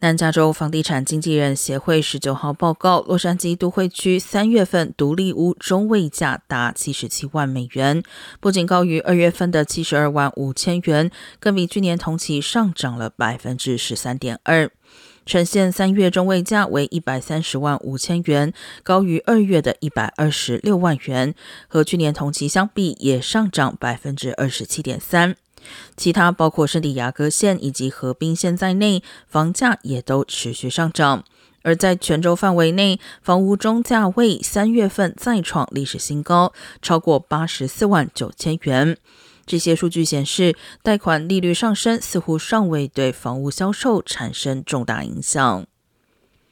南加州房地产经纪人协会十九号报告，洛杉矶都会区三月份独立屋中位价达七十七万美元，不仅高于二月份的七十二万五千元，更比去年同期上涨了百分之十三点二。呈现三月中位价为一百三十万五千元，高于二月的一百二十六万元，和去年同期相比也上涨百分之二十七点三。其他包括圣地亚哥县以及河滨县在内，房价也都持续上涨。而在全州范围内，房屋中价位三月份再创历史新高，超过八十四万九千元。这些数据显示，贷款利率上升似乎尚未对房屋销售产生重大影响。